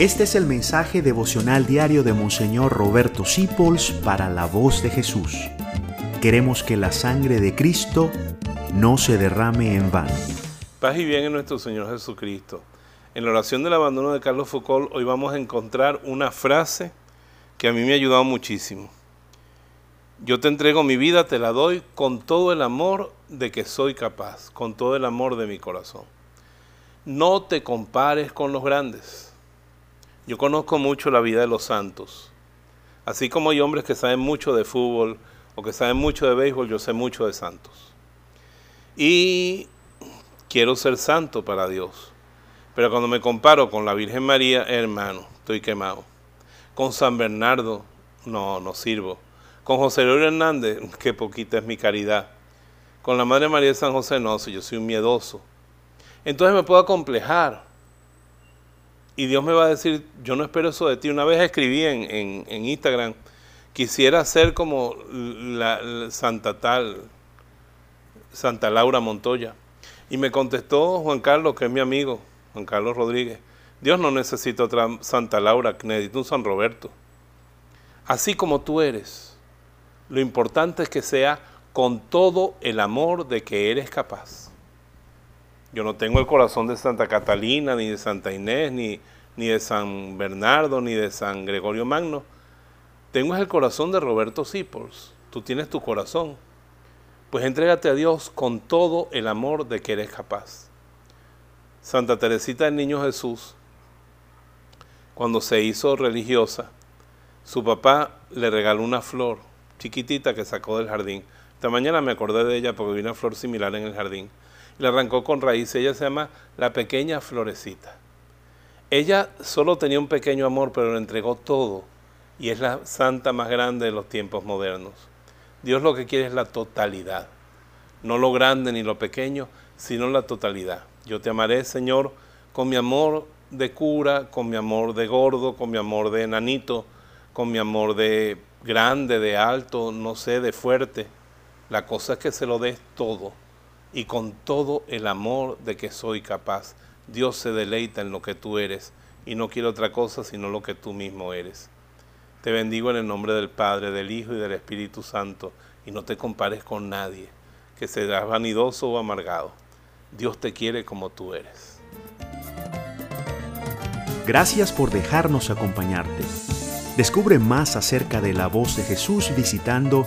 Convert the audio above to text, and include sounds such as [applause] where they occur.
Este es el mensaje devocional diario de Monseñor Roberto Sipols para la voz de Jesús. Queremos que la sangre de Cristo no se derrame en vano. Paz y bien en nuestro Señor Jesucristo. En la oración del abandono de Carlos Foucault hoy vamos a encontrar una frase que a mí me ha ayudado muchísimo. Yo te entrego mi vida, te la doy con todo el amor de que soy capaz, con todo el amor de mi corazón. No te compares con los grandes yo conozco mucho la vida de los santos. Así como hay hombres que saben mucho de fútbol o que saben mucho de béisbol, yo sé mucho de santos. Y quiero ser santo para Dios. Pero cuando me comparo con la Virgen María, hermano, estoy quemado. Con San Bernardo, no, no sirvo. Con José Luis Hernández, [laughs] qué poquita es mi caridad. Con la Madre María de San José, no, si yo soy un miedoso. Entonces me puedo acomplejar y Dios me va a decir, yo no espero eso de ti. Una vez escribí en, Instagram, quisiera ser como la, Santa Tal, Santa Laura Montoya. Y me contestó Juan Carlos, que es mi amigo, Juan Carlos Rodríguez, Dios no necesita otra Santa Laura, necesita un San Roberto. Así como tú eres, lo importante es que sea con todo el amor de que eres capaz. Yo no tengo el corazón de Santa Catalina, ni de Santa Inés, ni, ni de San Bernardo, ni de San Gregorio Magno. Tengo el corazón de Roberto Sipols. Tú tienes tu corazón. Pues entrégate a Dios con todo el amor de que eres capaz. Santa Teresita del Niño Jesús, cuando se hizo religiosa, su papá le regaló una flor chiquitita que sacó del jardín. Esta mañana me acordé de ella porque vi una flor similar en el jardín le arrancó con raíz. Ella se llama la pequeña florecita. Ella solo tenía un pequeño amor, pero lo entregó todo. Y es la santa más grande de los tiempos modernos. Dios lo que quiere es la totalidad. No lo grande ni lo pequeño, sino la totalidad. Yo te amaré, Señor, con mi amor de cura, con mi amor de gordo, con mi amor de enanito, con mi amor de grande, de alto, no sé, de fuerte. La cosa es que se lo des todo y con todo el amor de que soy capaz. Dios se deleita en lo que tú eres y no quiere otra cosa sino lo que tú mismo eres. Te bendigo en el nombre del Padre, del Hijo y del Espíritu Santo y no te compares con nadie, que seas vanidoso o amargado. Dios te quiere como tú eres. Gracias por dejarnos acompañarte. Descubre más acerca de la voz de Jesús visitando